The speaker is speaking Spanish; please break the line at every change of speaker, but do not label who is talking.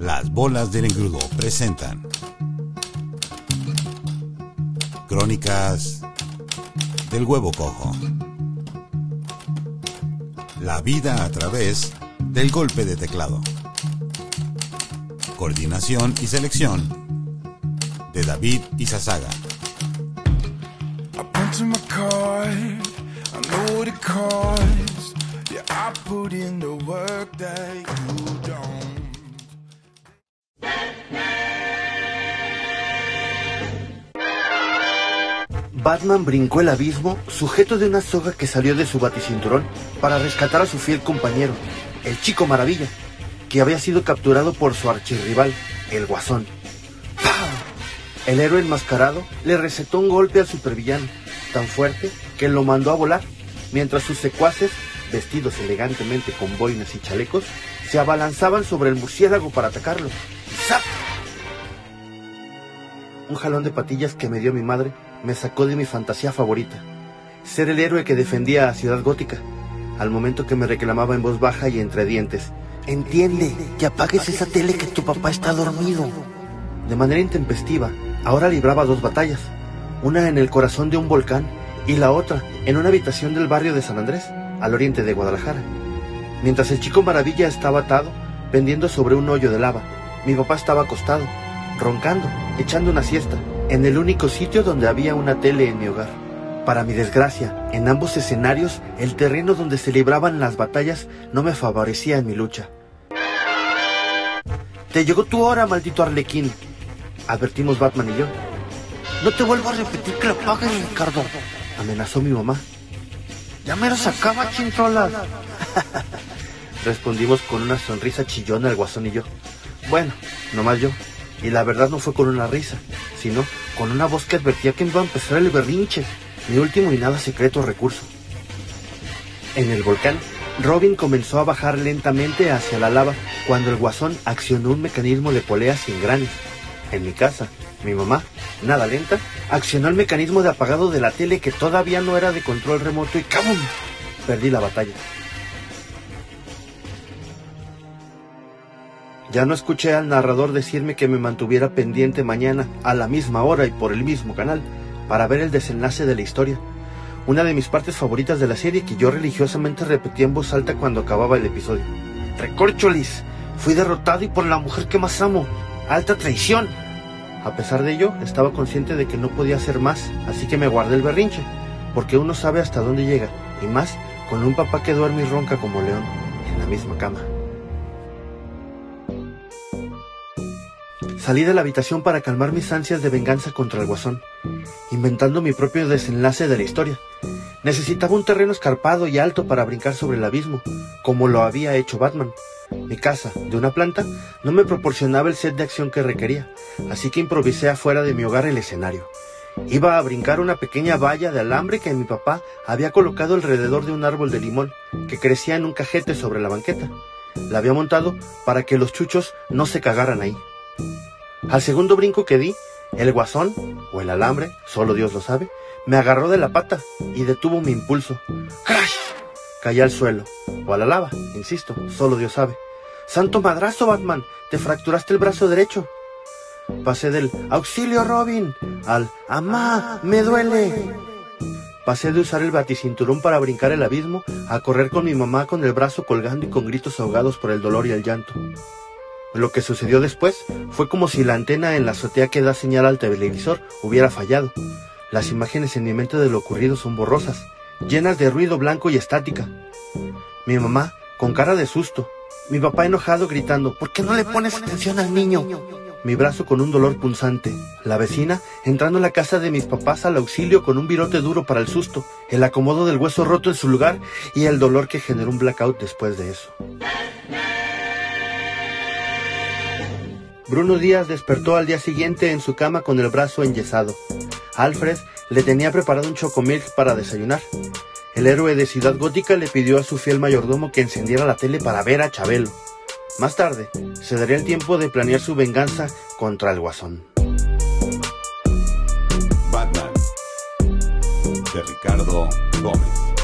Las bolas del engrudo presentan Crónicas del huevo cojo. La vida a través del golpe de teclado. Coordinación y selección de David Izazaga.
I
Batman brincó el abismo sujeto de una soga que salió de su baticinturón para rescatar a su fiel compañero, el Chico Maravilla, que había sido capturado por su archirrival, el Guasón. El héroe enmascarado le recetó un golpe al supervillano, tan fuerte que lo mandó a volar, mientras sus secuaces, vestidos elegantemente con boinas y chalecos, se abalanzaban sobre el murciélago para atacarlo. ¡Y ¡Zap! Un jalón de patillas que me dio mi madre me sacó de mi fantasía favorita. Ser el héroe que defendía a Ciudad Gótica, al momento que me reclamaba en voz baja y entre dientes. Entiende, que apagues esa tele que tu papá está dormido. De manera intempestiva, ahora libraba dos batallas, una en el corazón de un volcán y la otra en una habitación del barrio de San Andrés, al oriente de Guadalajara. Mientras el chico maravilla estaba atado, pendiendo sobre un hoyo de lava, mi papá estaba acostado, roncando, echando una siesta, en el único sitio donde había una tele en mi hogar. Para mi desgracia, en ambos escenarios, el terreno donde se libraban las batallas no me favorecía en mi lucha. Te llegó tu hora, maldito arlequín, advertimos Batman y yo. No te vuelvo a repetir que lo pagues, Ricardo, amenazó mi mamá. Ya me lo sacaba, chintrolas. Respondimos con una sonrisa chillona el guasón y yo. Bueno, nomás yo. Y la verdad no fue con una risa, sino con una voz que advertía que iba a empezar el berrinche, mi último y nada secreto recurso. En el volcán, Robin comenzó a bajar lentamente hacia la lava cuando el guasón accionó un mecanismo de polea sin granes. En mi casa, mi mamá, nada lenta, accionó el mecanismo de apagado de la tele que todavía no era de control remoto y ¡cabum! Perdí la batalla. Ya no escuché al narrador decirme que me mantuviera pendiente mañana a la misma hora y por el mismo canal para ver el desenlace de la historia. Una de mis partes favoritas de la serie que yo religiosamente repetía en voz alta cuando acababa el episodio. Recorcholis, fui derrotado y por la mujer que más amo. Alta traición. A pesar de ello, estaba consciente de que no podía hacer más, así que me guardé el berrinche, porque uno sabe hasta dónde llega, y más con un papá que duerme y ronca como león en la misma cama. Salí de la habitación para calmar mis ansias de venganza contra el guasón, inventando mi propio desenlace de la historia. Necesitaba un terreno escarpado y alto para brincar sobre el abismo, como lo había hecho Batman. Mi casa, de una planta, no me proporcionaba el set de acción que requería, así que improvisé afuera de mi hogar el escenario. Iba a brincar una pequeña valla de alambre que mi papá había colocado alrededor de un árbol de limón que crecía en un cajete sobre la banqueta. La había montado para que los chuchos no se cagaran ahí. Al segundo brinco que di, el guasón, o el alambre, solo Dios lo sabe, me agarró de la pata y detuvo mi impulso. ¡Crash! Caí al suelo, o a la lava, insisto, solo Dios sabe. ¡Santo madrazo, Batman! Te fracturaste el brazo derecho. Pasé del auxilio, Robin, al ¡Amá! ¡Me duele! Pasé de usar el baticinturón para brincar el abismo a correr con mi mamá con el brazo colgando y con gritos ahogados por el dolor y el llanto. Lo que sucedió después fue como si la antena en la azotea que da señal al televisor hubiera fallado. Las imágenes en mi mente de lo ocurrido son borrosas, llenas de ruido blanco y estática. Mi mamá, con cara de susto. Mi papá enojado gritando, ¿por qué no le pones atención al niño? Mi brazo con un dolor punzante. La vecina entrando en la casa de mis papás al auxilio con un virote duro para el susto, el acomodo del hueso roto en su lugar y el dolor que generó un blackout después de eso. Bruno Díaz despertó al día siguiente en su cama con el brazo enyesado. Alfred le tenía preparado un chocomilk para desayunar. El héroe de Ciudad Gótica le pidió a su fiel mayordomo que encendiera la tele para ver a Chabelo. Más tarde, se daría el tiempo de planear su venganza contra el guasón.
Batman de Ricardo Gómez.